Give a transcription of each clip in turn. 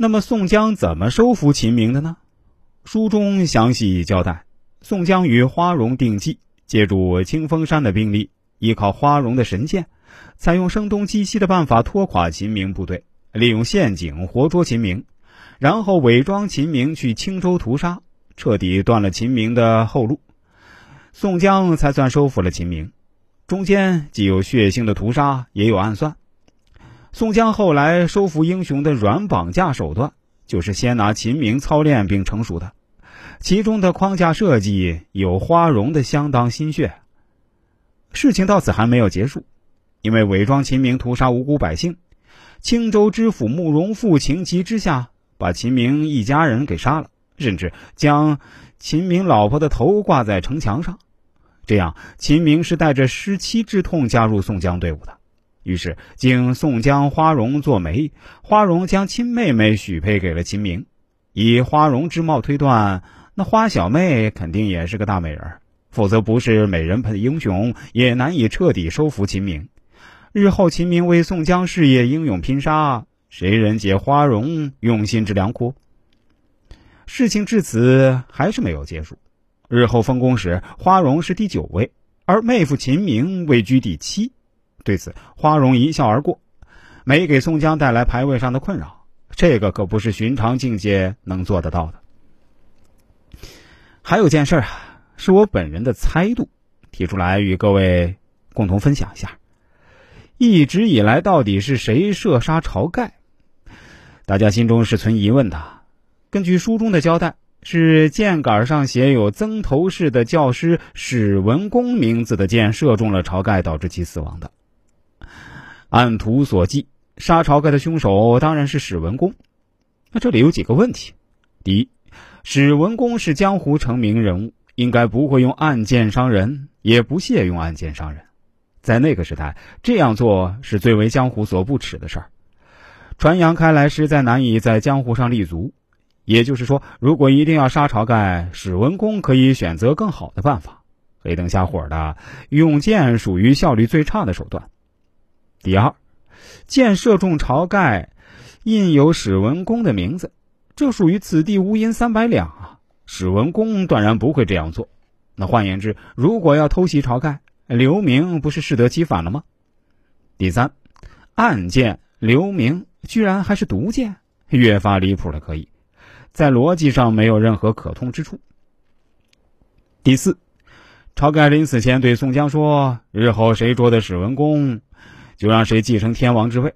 那么宋江怎么收服秦明的呢？书中详细交代，宋江与花荣定计，借助清风山的兵力，依靠花荣的神剑，采用声东击西的办法拖垮秦明部队，利用陷阱活捉秦明，然后伪装秦明去青州屠杀，彻底断了秦明的后路。宋江才算收服了秦明。中间既有血腥的屠杀，也有暗算。宋江后来收服英雄的软绑架手段，就是先拿秦明操练并成熟的，其中的框架设计有花荣的相当心血。事情到此还没有结束，因为伪装秦明屠杀无辜百姓，青州知府慕容复情急之下，把秦明一家人给杀了，甚至将秦明老婆的头挂在城墙上。这样，秦明是带着失妻之痛加入宋江队伍的。于是，经宋江、花荣做媒，花荣将亲妹妹许配给了秦明。以花荣之貌推断，那花小妹肯定也是个大美人，否则不是美人配英雄，也难以彻底收服秦明。日后秦明为宋江事业英勇拼杀，谁人解花荣用心之良苦？事情至此还是没有结束。日后封公时，花荣是第九位，而妹夫秦明位居第七。对此，花荣一笑而过，没给宋江带来排位上的困扰。这个可不是寻常境界能做得到的。还有件事啊，是我本人的猜度，提出来与各位共同分享一下。一直以来，到底是谁射杀晁盖？大家心中是存疑问的。根据书中的交代。是箭杆上写有曾头市的教师史文恭名字的箭射中了晁盖，导致其死亡的。按图所记，杀晁盖的凶手当然是史文恭。那这里有几个问题：第一，史文恭是江湖成名人物，应该不会用暗箭伤人，也不屑用暗箭伤人。在那个时代，这样做是最为江湖所不耻的事儿，传扬开来，实在难以在江湖上立足。也就是说，如果一定要杀晁盖，史文恭可以选择更好的办法。黑灯瞎火的用剑属于效率最差的手段。第二，箭射中晁盖，印有史文恭的名字，这属于此地无银三百两啊！史文恭断然不会这样做。那换言之，如果要偷袭晁盖，刘明不是适得其反了吗？第三，暗箭刘明居然还是毒箭，越发离谱了。可以。在逻辑上没有任何可通之处。第四，晁盖临死前对宋江说：“日后谁捉的史文恭，就让谁继承天王之位。”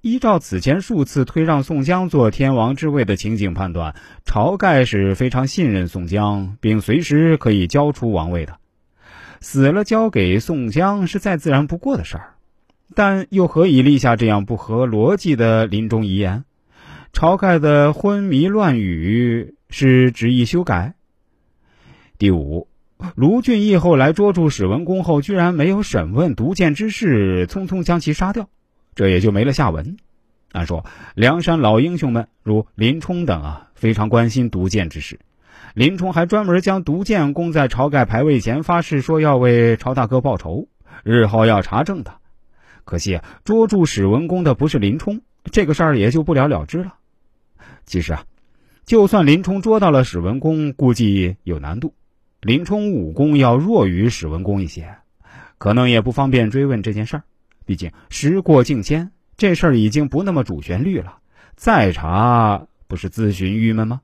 依照此前数次推让宋江做天王之位的情景判断，晁盖是非常信任宋江，并随时可以交出王位的。死了交给宋江是再自然不过的事儿，但又何以立下这样不合逻辑的临终遗言？晁盖的昏迷乱语是执意修改。第五，卢俊义后来捉住史文恭后，居然没有审问毒箭之事，匆匆将其杀掉，这也就没了下文。按说，梁山老英雄们如林冲等啊，非常关心毒箭之事。林冲还专门将毒箭供在晁盖牌位前，发誓说要为晁大哥报仇，日后要查证的。可惜啊，捉住史文恭的不是林冲，这个事儿也就不了了之了。其实啊，就算林冲捉到了史文恭，估计有难度。林冲武功要弱于史文恭一些，可能也不方便追问这件事儿。毕竟时过境迁，这事儿已经不那么主旋律了。再查不是自寻郁闷吗？